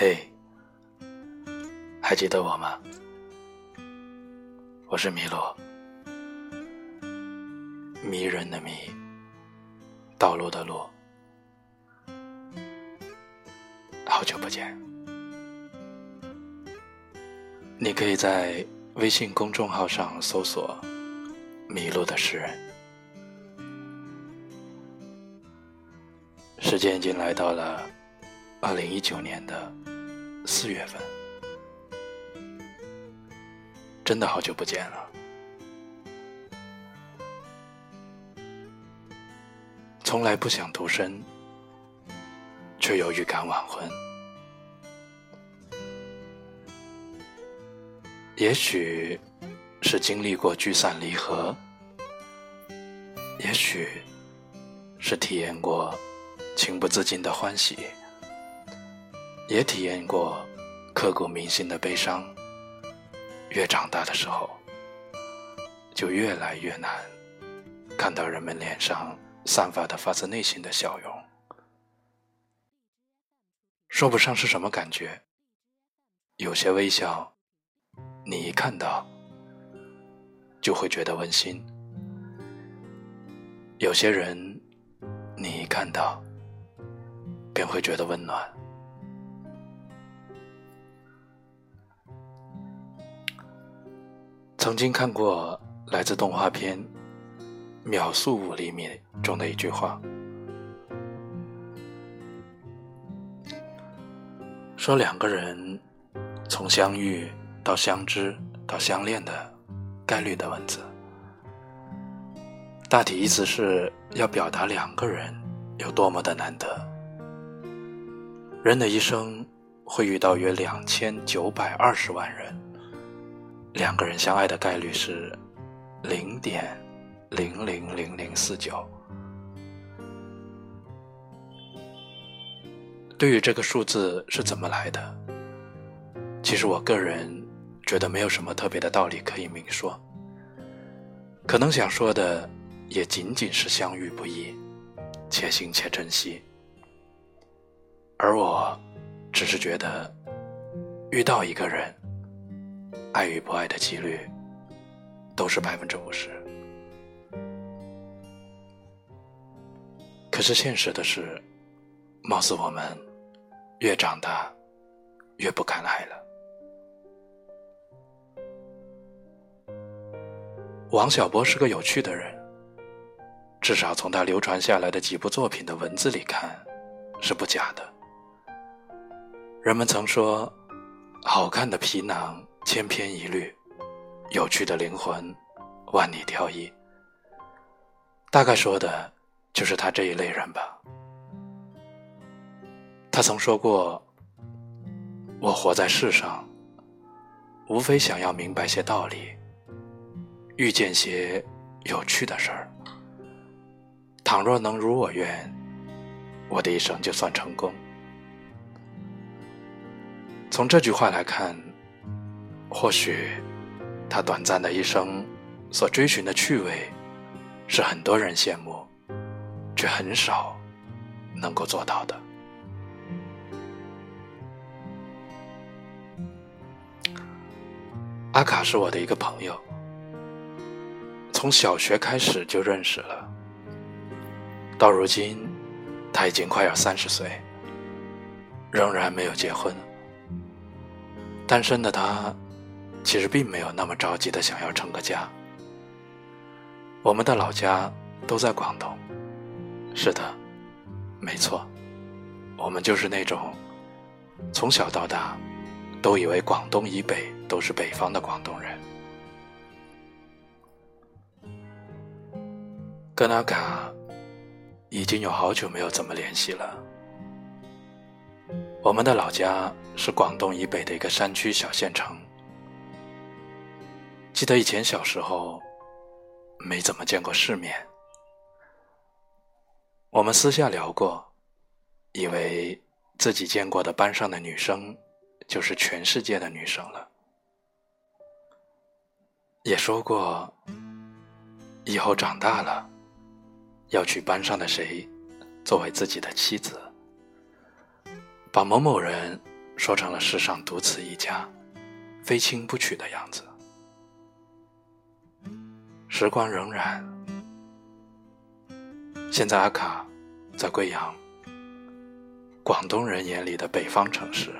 嘿，还记得我吗？我是麋鹿，迷人的迷，道路的路，好久不见。你可以在微信公众号上搜索“迷路的诗人”。时间已经来到了二零一九年的四月份，真的好久不见了。从来不想独身，却又预感晚婚。也许是经历过聚散离合，也许是体验过情不自禁的欢喜，也体验过刻骨铭心的悲伤。越长大的时候，就越来越难看到人们脸上散发的发自内心的笑容，说不上是什么感觉，有些微笑。你一看到，就会觉得温馨；有些人，你一看到，便会觉得温暖。曾经看过来自动画片《秒速五厘米》中的一句话，说两个人从相遇。到相知到相恋的概率的文字，大体意思是要表达两个人有多么的难得。人的一生会遇到约两千九百二十万人，两个人相爱的概率是零点零零零零四九。对于这个数字是怎么来的？其实我个人。觉得没有什么特别的道理可以明说，可能想说的也仅仅是相遇不易，且行且珍惜。而我，只是觉得，遇到一个人，爱与不爱的几率，都是百分之五十。可是现实的是，貌似我们越长大，越不敢爱了。王小波是个有趣的人，至少从他流传下来的几部作品的文字里看，是不假的。人们曾说，好看的皮囊千篇一律，有趣的灵魂万里挑一。大概说的就是他这一类人吧。他曾说过：“我活在世上，无非想要明白些道理。”遇见些有趣的事儿，倘若能如我愿，我的一生就算成功。从这句话来看，或许他短暂的一生所追寻的趣味，是很多人羡慕，却很少能够做到的。阿卡是我的一个朋友。从小学开始就认识了，到如今，他已经快要三十岁，仍然没有结婚。单身的他，其实并没有那么着急的想要成个家。我们的老家都在广东，是的，没错，我们就是那种从小到大都以为广东以北都是北方的广东人。跟阿卡已经有好久没有怎么联系了。我们的老家是广东以北的一个山区小县城。记得以前小时候没怎么见过世面，我们私下聊过，以为自己见过的班上的女生就是全世界的女生了，也说过以后长大了。要娶班上的谁作为自己的妻子，把某某人说成了世上独此一家，非亲不娶的样子。时光荏苒，现在阿卡在贵阳，广东人眼里的北方城市。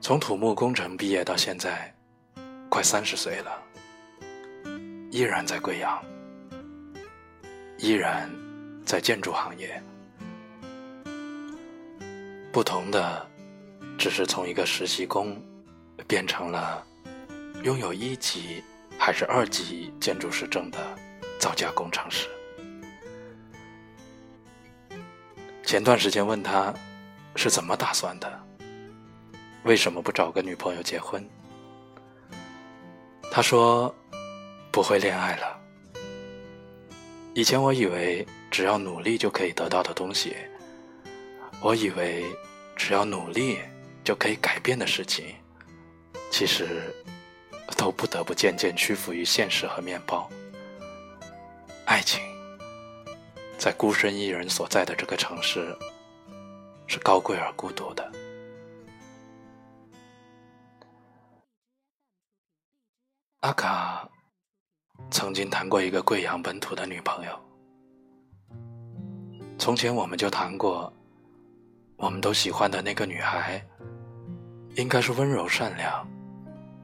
从土木工程毕业到现在，快三十岁了，依然在贵阳，依然在建筑行业。不同的，只是从一个实习工，变成了拥有一级还是二级建筑师证的造价工程师。前段时间问他，是怎么打算的？为什么不找个女朋友结婚？他说，不会恋爱了。以前我以为只要努力就可以得到的东西。我以为只要努力就可以改变的事情，其实都不得不渐渐屈服于现实和面包。爱情在孤身一人所在的这个城市，是高贵而孤独的。阿卡曾经谈过一个贵阳本土的女朋友，从前我们就谈过。我们都喜欢的那个女孩，应该是温柔善良，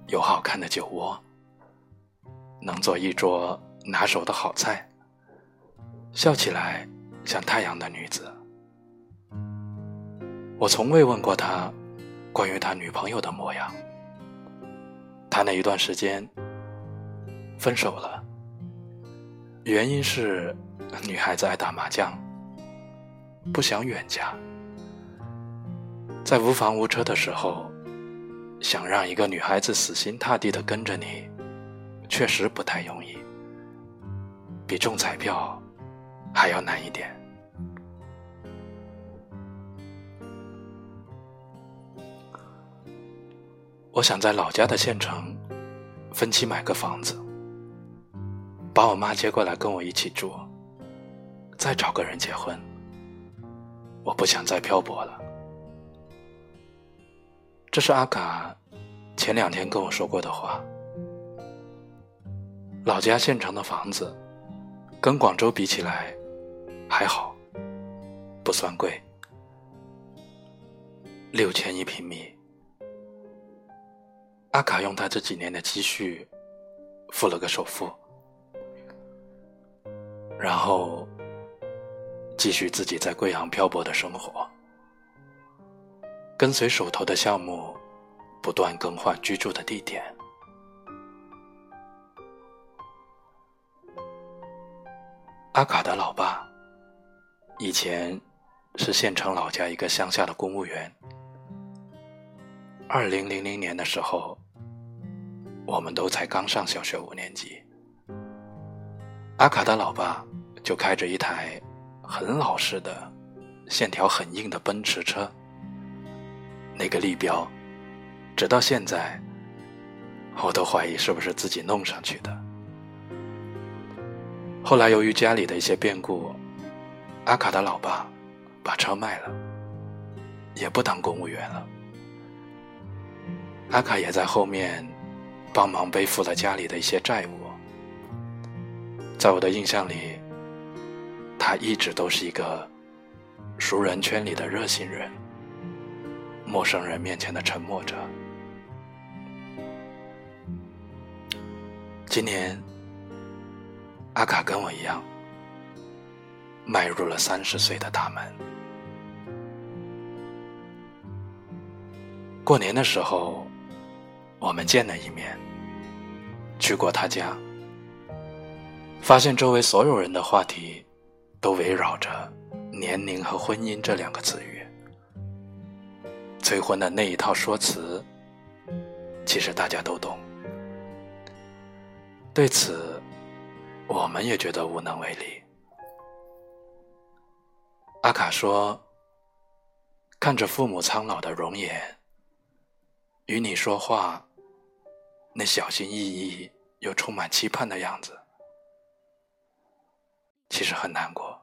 有好看的酒窝，能做一桌拿手的好菜，笑起来像太阳的女子。我从未问过他关于他女朋友的模样。他那一段时间分手了，原因是女孩子爱打麻将，不想远嫁。在无房无车的时候，想让一个女孩子死心塌地的跟着你，确实不太容易，比中彩票还要难一点。我想在老家的县城分期买个房子，把我妈接过来跟我一起住，再找个人结婚。我不想再漂泊了。这是阿卡前两天跟我说过的话。老家县城的房子跟广州比起来还好，不算贵，六千一平米。阿卡用他这几年的积蓄付了个首付，然后继续自己在贵阳漂泊的生活。跟随手头的项目，不断更换居住的地点。阿卡的老爸以前是县城老家一个乡下的公务员。二零零零年的时候，我们都才刚上小学五年级，阿卡的老爸就开着一台很老式的、线条很硬的奔驰车。那个立标，直到现在，我都怀疑是不是自己弄上去的。后来由于家里的一些变故，阿卡的老爸把车卖了，也不当公务员了。阿卡也在后面帮忙背负了家里的一些债务。在我的印象里，他一直都是一个熟人圈里的热心人。陌生人面前的沉默着。今年，阿卡跟我一样，迈入了三十岁的大门。过年的时候，我们见了一面，去过他家，发现周围所有人的话题，都围绕着年龄和婚姻这两个词语。催婚的那一套说辞，其实大家都懂。对此，我们也觉得无能为力。阿卡说：“看着父母苍老的容颜，与你说话，那小心翼翼又充满期盼的样子，其实很难过。”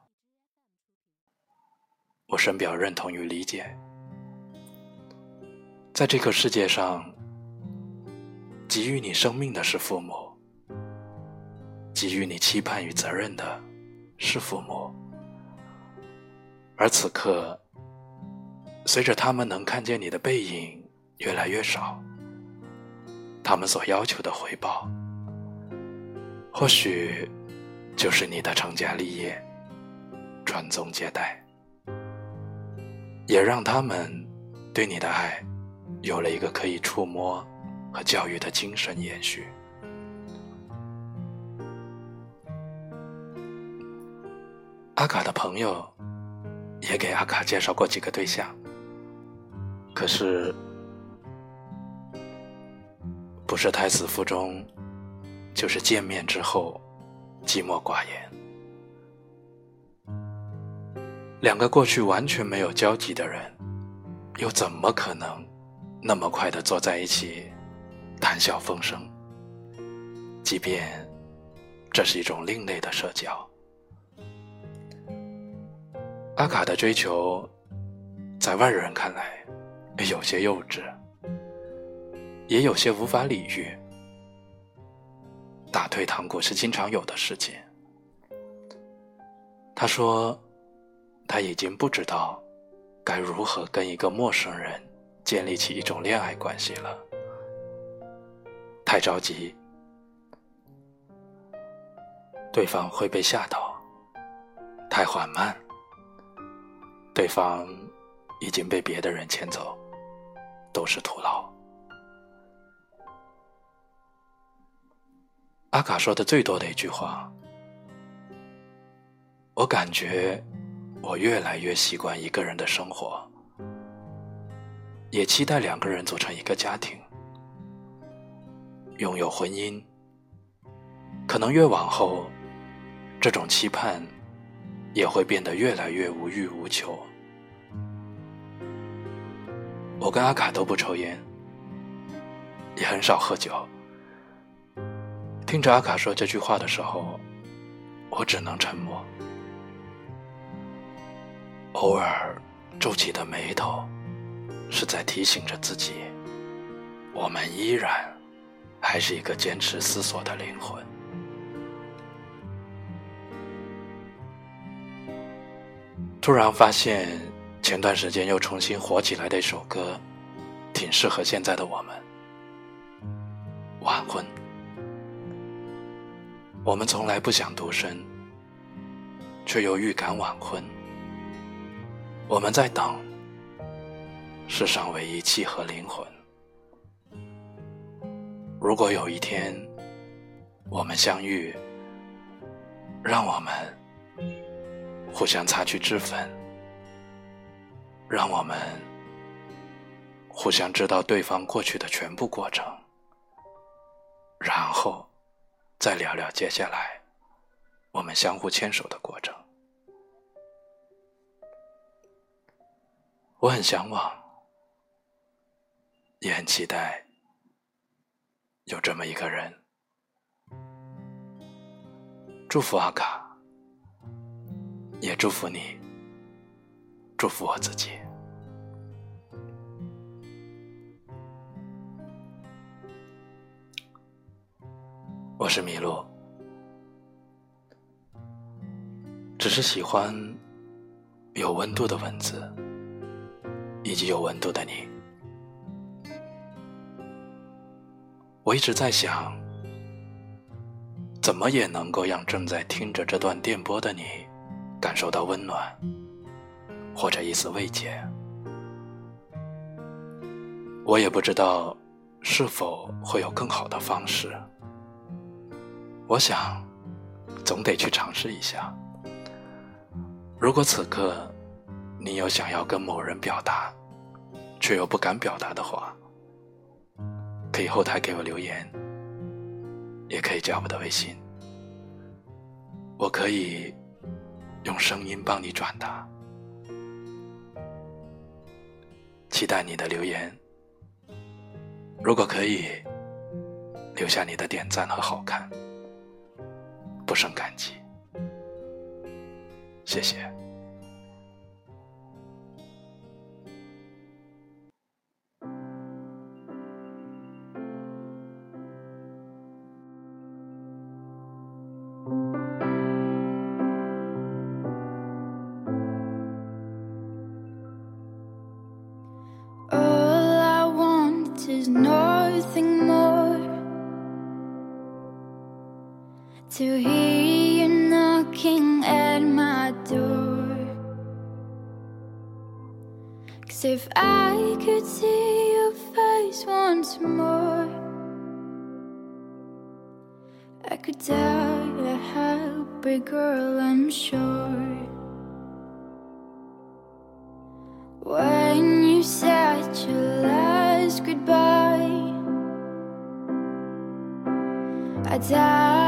我深表认同与理解。在这个世界上，给予你生命的是父母，给予你期盼与责任的是父母，而此刻，随着他们能看见你的背影越来越少，他们所要求的回报，或许就是你的成家立业、传宗接代，也让他们对你的爱。有了一个可以触摸和教育的精神延续。阿卡的朋友也给阿卡介绍过几个对象，可是不是胎死腹中，就是见面之后寂寞寡言。两个过去完全没有交集的人，又怎么可能？那么快的坐在一起，谈笑风生。即便这是一种另类的社交，阿卡的追求，在外人看来有些幼稚，也有些无法理喻。打退堂鼓是经常有的事情。他说，他已经不知道该如何跟一个陌生人。建立起一种恋爱关系了，太着急，对方会被吓到；太缓慢，对方已经被别的人牵走，都是徒劳。阿卡说的最多的一句话，我感觉我越来越习惯一个人的生活。也期待两个人组成一个家庭，拥有婚姻。可能越往后，这种期盼也会变得越来越无欲无求。我跟阿卡都不抽烟，也很少喝酒。听着阿卡说这句话的时候，我只能沉默，偶尔皱起的眉头。是在提醒着自己，我们依然还是一个坚持思索的灵魂。突然发现，前段时间又重新火起来的一首歌，挺适合现在的我们。晚婚，我们从来不想独身，却又预感晚婚。我们在等。世上唯一契合灵魂。如果有一天我们相遇，让我们互相擦去脂粉，让我们互相知道对方过去的全部过程，然后再聊聊接下来我们相互牵手的过程。我很向往。也很期待有这么一个人，祝福阿卡，也祝福你，祝福我自己。我是麋鹿，只是喜欢有温度的文字，以及有温度的你。我一直在想，怎么也能够让正在听着这段电波的你感受到温暖，或者一丝慰藉。我也不知道是否会有更好的方式。我想，总得去尝试一下。如果此刻你有想要跟某人表达，却又不敢表达的话，可以后台给我留言，也可以加我的微信，我可以用声音帮你转达。期待你的留言，如果可以，留下你的点赞和好看，不胜感激，谢谢。If I could see your face once more, I could die a happy girl, I'm sure. When you said your last goodbye, I died.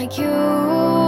like you.